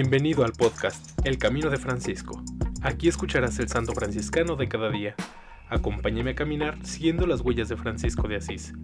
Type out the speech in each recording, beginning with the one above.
Bienvenido al podcast El Camino de Francisco. Aquí escucharás el santo franciscano de cada día. Acompáñame a caminar siguiendo las huellas de Francisco de Asís.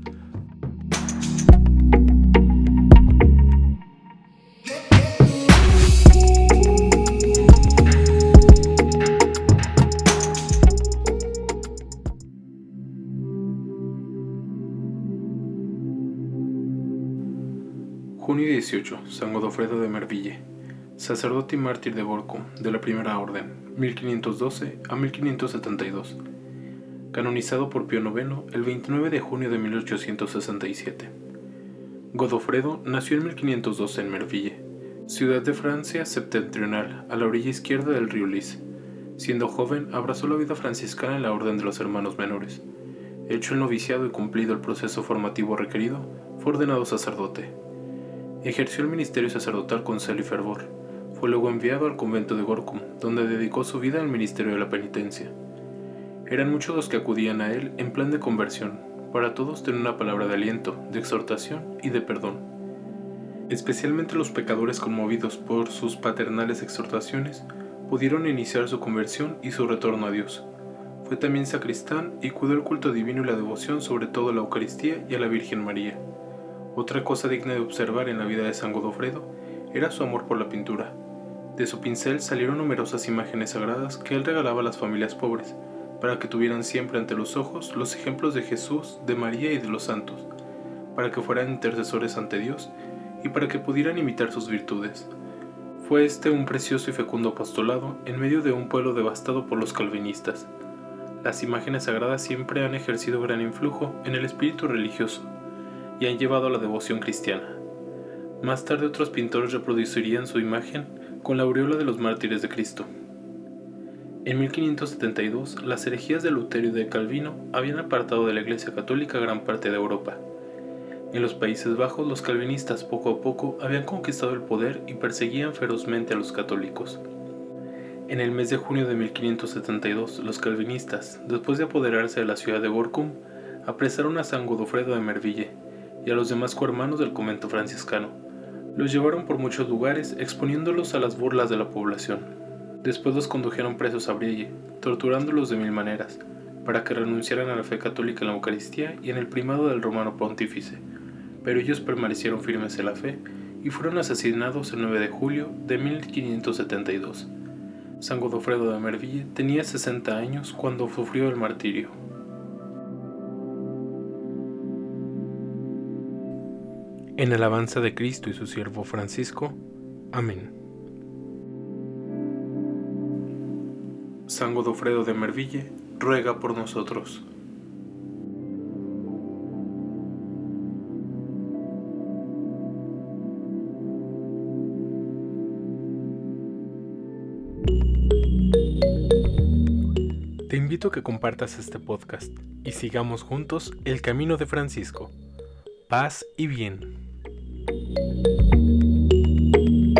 Junio 18, San Godofredo de Merville, sacerdote y mártir de Borco, de la Primera Orden, 1512 a 1572, canonizado por Pío IX el 29 de junio de 1867. Godofredo nació en 1512 en Merville, ciudad de Francia septentrional, a la orilla izquierda del río Lys. Siendo joven, abrazó la vida franciscana en la Orden de los Hermanos Menores. Hecho el noviciado y cumplido el proceso formativo requerido, fue ordenado sacerdote. Ejerció el ministerio sacerdotal con celo y fervor. Luego enviado al convento de Gorkum, donde dedicó su vida al ministerio de la penitencia. Eran muchos los que acudían a él en plan de conversión. Para todos tenía una palabra de aliento, de exhortación y de perdón. Especialmente los pecadores conmovidos por sus paternales exhortaciones pudieron iniciar su conversión y su retorno a Dios. Fue también sacristán y cuidó el culto divino y la devoción sobre todo a la Eucaristía y a la Virgen María. Otra cosa digna de observar en la vida de San Godofredo era su amor por la pintura. De su pincel salieron numerosas imágenes sagradas que él regalaba a las familias pobres, para que tuvieran siempre ante los ojos los ejemplos de Jesús, de María y de los santos, para que fueran intercesores ante Dios y para que pudieran imitar sus virtudes. Fue este un precioso y fecundo apostolado en medio de un pueblo devastado por los calvinistas. Las imágenes sagradas siempre han ejercido gran influjo en el espíritu religioso y han llevado a la devoción cristiana. Más tarde otros pintores reproducirían su imagen con la aureola de los mártires de Cristo. En 1572, las herejías de Lutero y de Calvino habían apartado de la Iglesia Católica gran parte de Europa. En los Países Bajos, los calvinistas poco a poco habían conquistado el poder y perseguían ferozmente a los católicos. En el mes de junio de 1572, los calvinistas, después de apoderarse de la ciudad de Borkum, apresaron a San Godofredo de Merville, y a los demás cohermanos del convento franciscano. Los llevaron por muchos lugares exponiéndolos a las burlas de la población. Después los condujeron presos a Brielle, torturándolos de mil maneras, para que renunciaran a la fe católica en la Eucaristía y en el primado del romano pontífice, pero ellos permanecieron firmes en la fe y fueron asesinados el 9 de julio de 1572. San Godofredo de Merville tenía 60 años cuando sufrió el martirio. En alabanza de Cristo y su siervo Francisco. Amén. San Godofredo de Merville, ruega por nosotros. Te invito a que compartas este podcast y sigamos juntos el camino de Francisco. Paz y bien. thank you